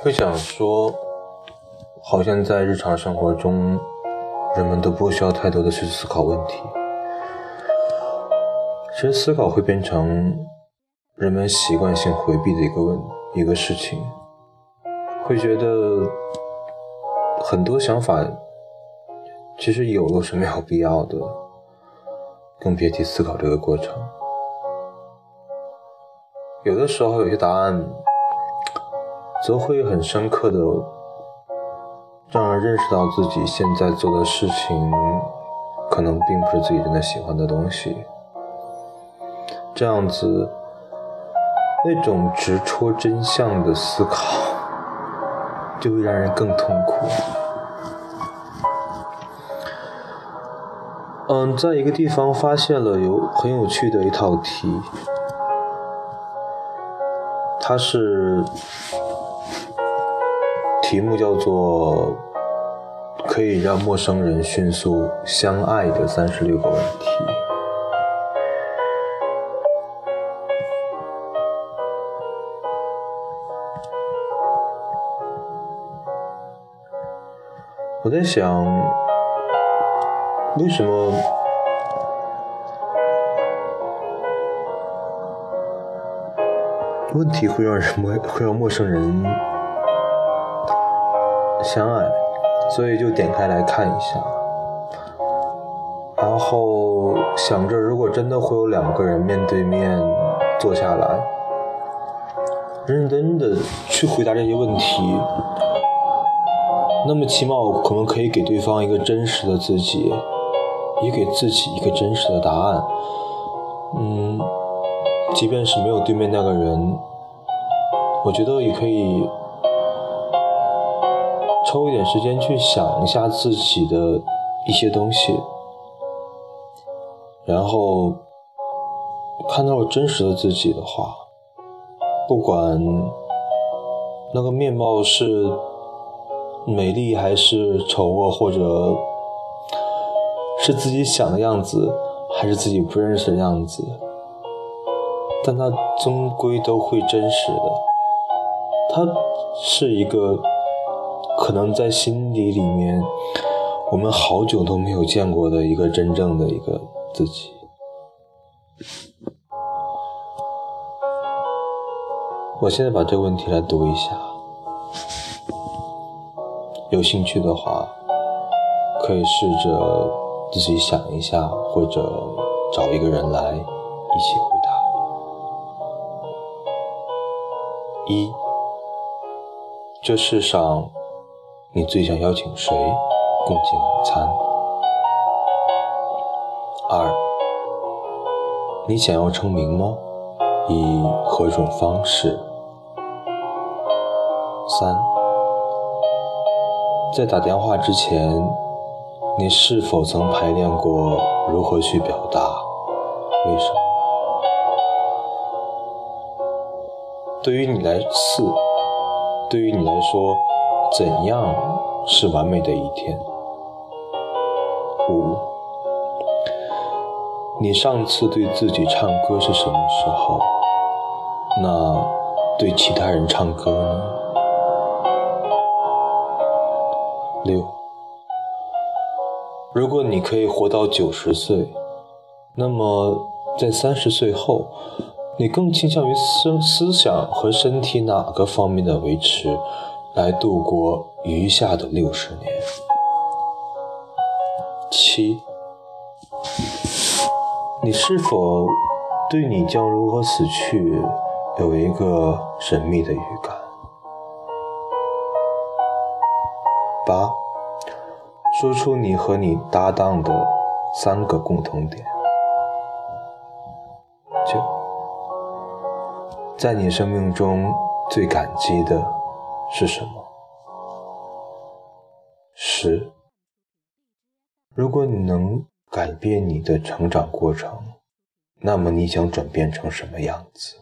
会想说，好像在日常生活中，人们都不需要太多的去思考问题。其实思考会变成人们习惯性回避的一个问一个事情，会觉得很多想法其实有都是没有必要的，更别提思考这个过程。有的时候有些答案。则会很深刻的让人认识到自己现在做的事情，可能并不是自己真的喜欢的东西。这样子，那种直戳真相的思考，就会让人更痛苦。嗯，在一个地方发现了有很有趣的一套题，它是。题目叫做“可以让陌生人迅速相爱的三十六个问题”。我在想，为什么问题会让人陌会让陌生人？相爱，所以就点开来看一下，然后想着如果真的会有两个人面对面坐下来，认真的去回答这些问题，那么起码我可能可以给对方一个真实的自己，也给自己一个真实的答案。嗯，即便是没有对面那个人，我觉得也可以。抽一点时间去想一下自己的一些东西，然后看到了真实的自己的话，不管那个面貌是美丽还是丑恶，或者是自己想的样子，还是自己不认识的样子，但它终归都会真实的。它是一个。可能在心底里面，我们好久都没有见过的一个真正的一个自己。我现在把这个问题来读一下，有兴趣的话，可以试着自己想一下，或者找一个人来一起一，这世上。你最想邀请谁共进晚餐？二，你想要成名吗？以何种方式？三，在打电话之前，你是否曾排练过如何去表达？为什么？对于你来四，对于你来说。怎样是完美的一天？五，你上次对自己唱歌是什么时候？那对其他人唱歌呢？六，如果你可以活到九十岁，那么在三十岁后，你更倾向于思思想和身体哪个方面的维持？来度过余下的六十年。七，你是否对你将如何死去有一个神秘的预感？八，说出你和你搭档的三个共同点。在你生命中最感激的。是什么？十。如果你能改变你的成长过程，那么你想转变成什么样子？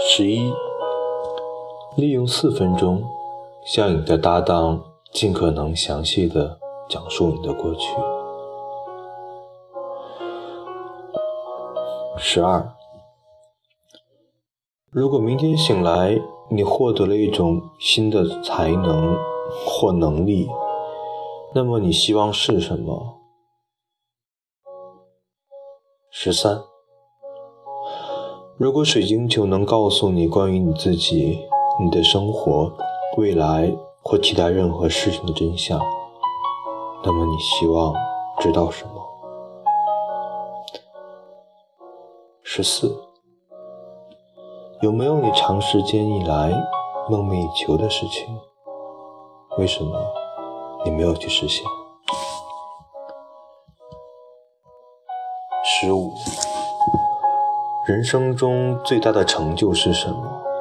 十一。利用四分钟，向你的搭档尽可能详细的讲述你的过去。十二，如果明天醒来，你获得了一种新的才能或能力，那么你希望是什么？十三，如果水晶球能告诉你关于你自己、你的生活、未来或其他任何事情的真相，那么你希望知道什么？十四，有没有你长时间以来梦寐以求的事情？为什么你没有去实现？十五，人生中最大的成就是什么？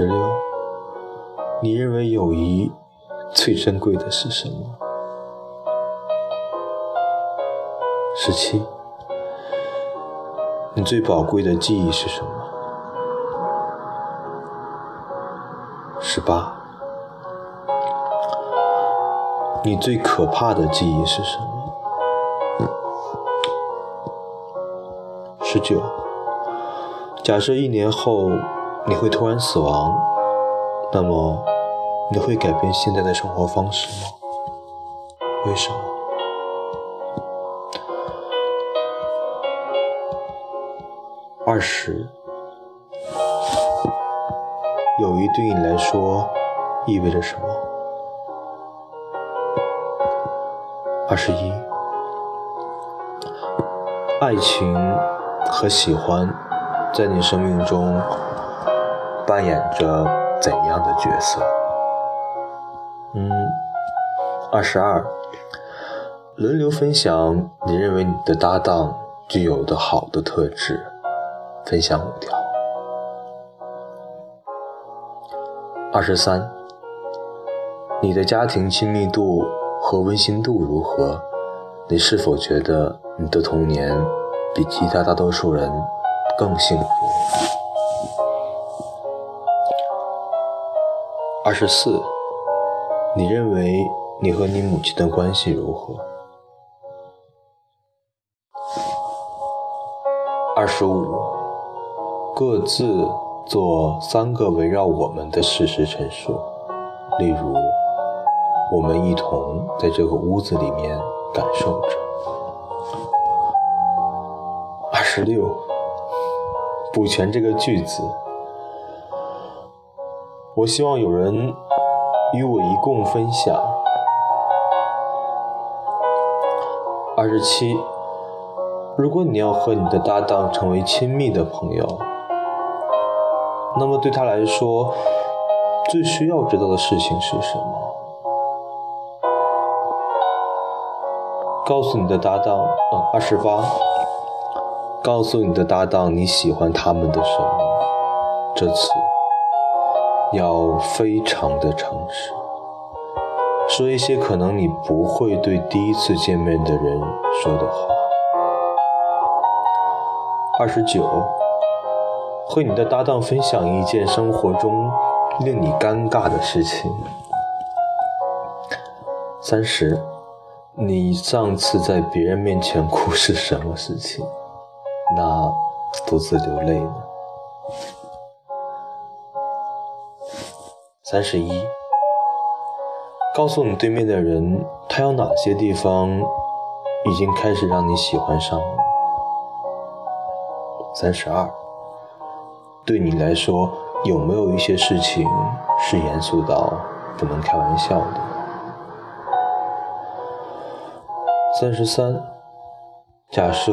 十六，你认为友谊最珍贵的是什么？十七，你最宝贵的记忆是什么？十八，你最可怕的记忆是什么？十九，假设一年后你会突然死亡，那么你会改变现在的生活方式吗？为什么？二十，友谊对你来说意味着什么？二十一，爱情和喜欢在你生命中扮演着怎样的角色？嗯，二十二，轮流分享你认为你的搭档具有的好的特质。分享五条。二十三，你的家庭亲密度和温馨度如何？你是否觉得你的童年比其他大多数人更幸福？二十四，你认为你和你母亲的关系如何？二十五。各自做三个围绕我们的事实陈述，例如，我们一同在这个屋子里面感受着。二十六，补全这个句子。我希望有人与我一共分享。二十七，如果你要和你的搭档成为亲密的朋友。那么对他来说，最需要知道的事情是什么？告诉你的搭档，嗯，二十八。告诉你的搭档你喜欢他们的什么？这次要非常的诚实，说一些可能你不会对第一次见面的人说的话。二十九。和你的搭档分享一件生活中令你尴尬的事情。三十，你上次在别人面前哭是什么事情？那独自流泪呢？三十一，告诉你对面的人，他有哪些地方已经开始让你喜欢上了？三十二。对你来说，有没有一些事情是严肃到不能开玩笑的？三十三，假设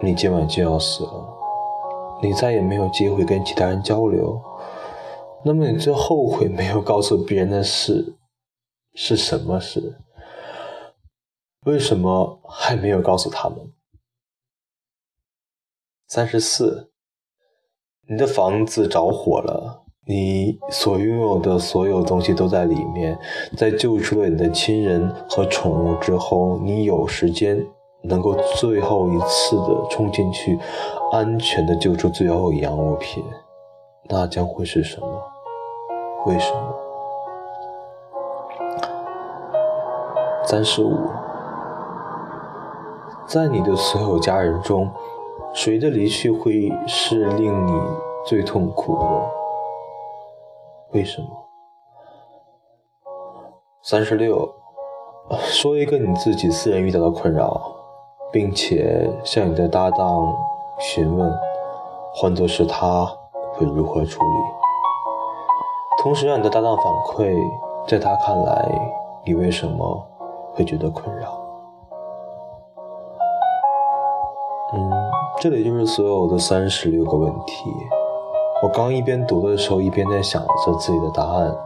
你今晚就要死了，你再也没有机会跟其他人交流，那么你最后悔没有告诉别人的事是什么事？为什么还没有告诉他们？三十四。你的房子着火了，你所拥有的所有东西都在里面。在救出了你的亲人和宠物之后，你有时间能够最后一次的冲进去，安全的救出最后一样物品，那将会是什么？为什么？三十五，在你的所有家人中，谁的离去会是令你最痛苦的？为什么？三十六，说一个你自己私人遇到的困扰，并且向你的搭档询问，换作是他会如何处理。同时让你的搭档反馈，在他看来，你为什么会觉得困扰？嗯，这里就是所有的三十六个问题。我刚一边读的时候，一边在想着自己的答案。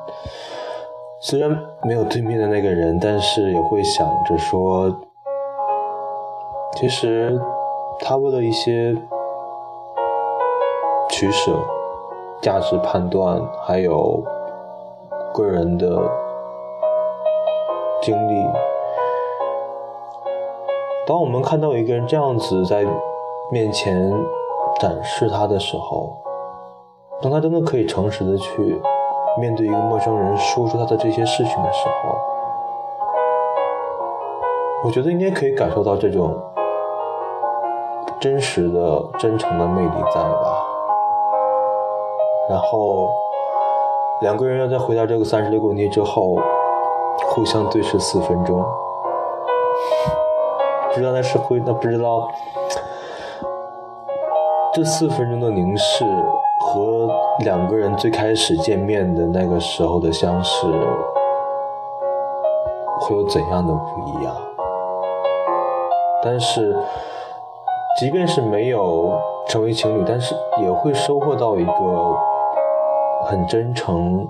虽然没有对面的那个人，但是也会想着说，其实他为了一些取舍、价值判断，还有个人的经历。当我们看到一个人这样子在面前展示他的时候，当他真的可以诚实的去面对一个陌生人说出他的这些事情的时候，我觉得应该可以感受到这种真实的、真诚的魅力在吧。然后两个人要在回答这个三十六个问题之后，互相对视四分钟。不知道那是会，那不知道这四分钟的凝视和两个人最开始见面的那个时候的相识会有怎样的不一样？但是，即便是没有成为情侣，但是也会收获到一个很真诚、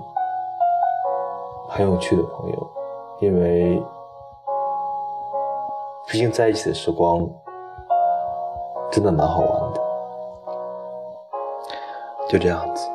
很有趣的朋友，因为。毕竟在一起的时光真的蛮好玩的，就这样子。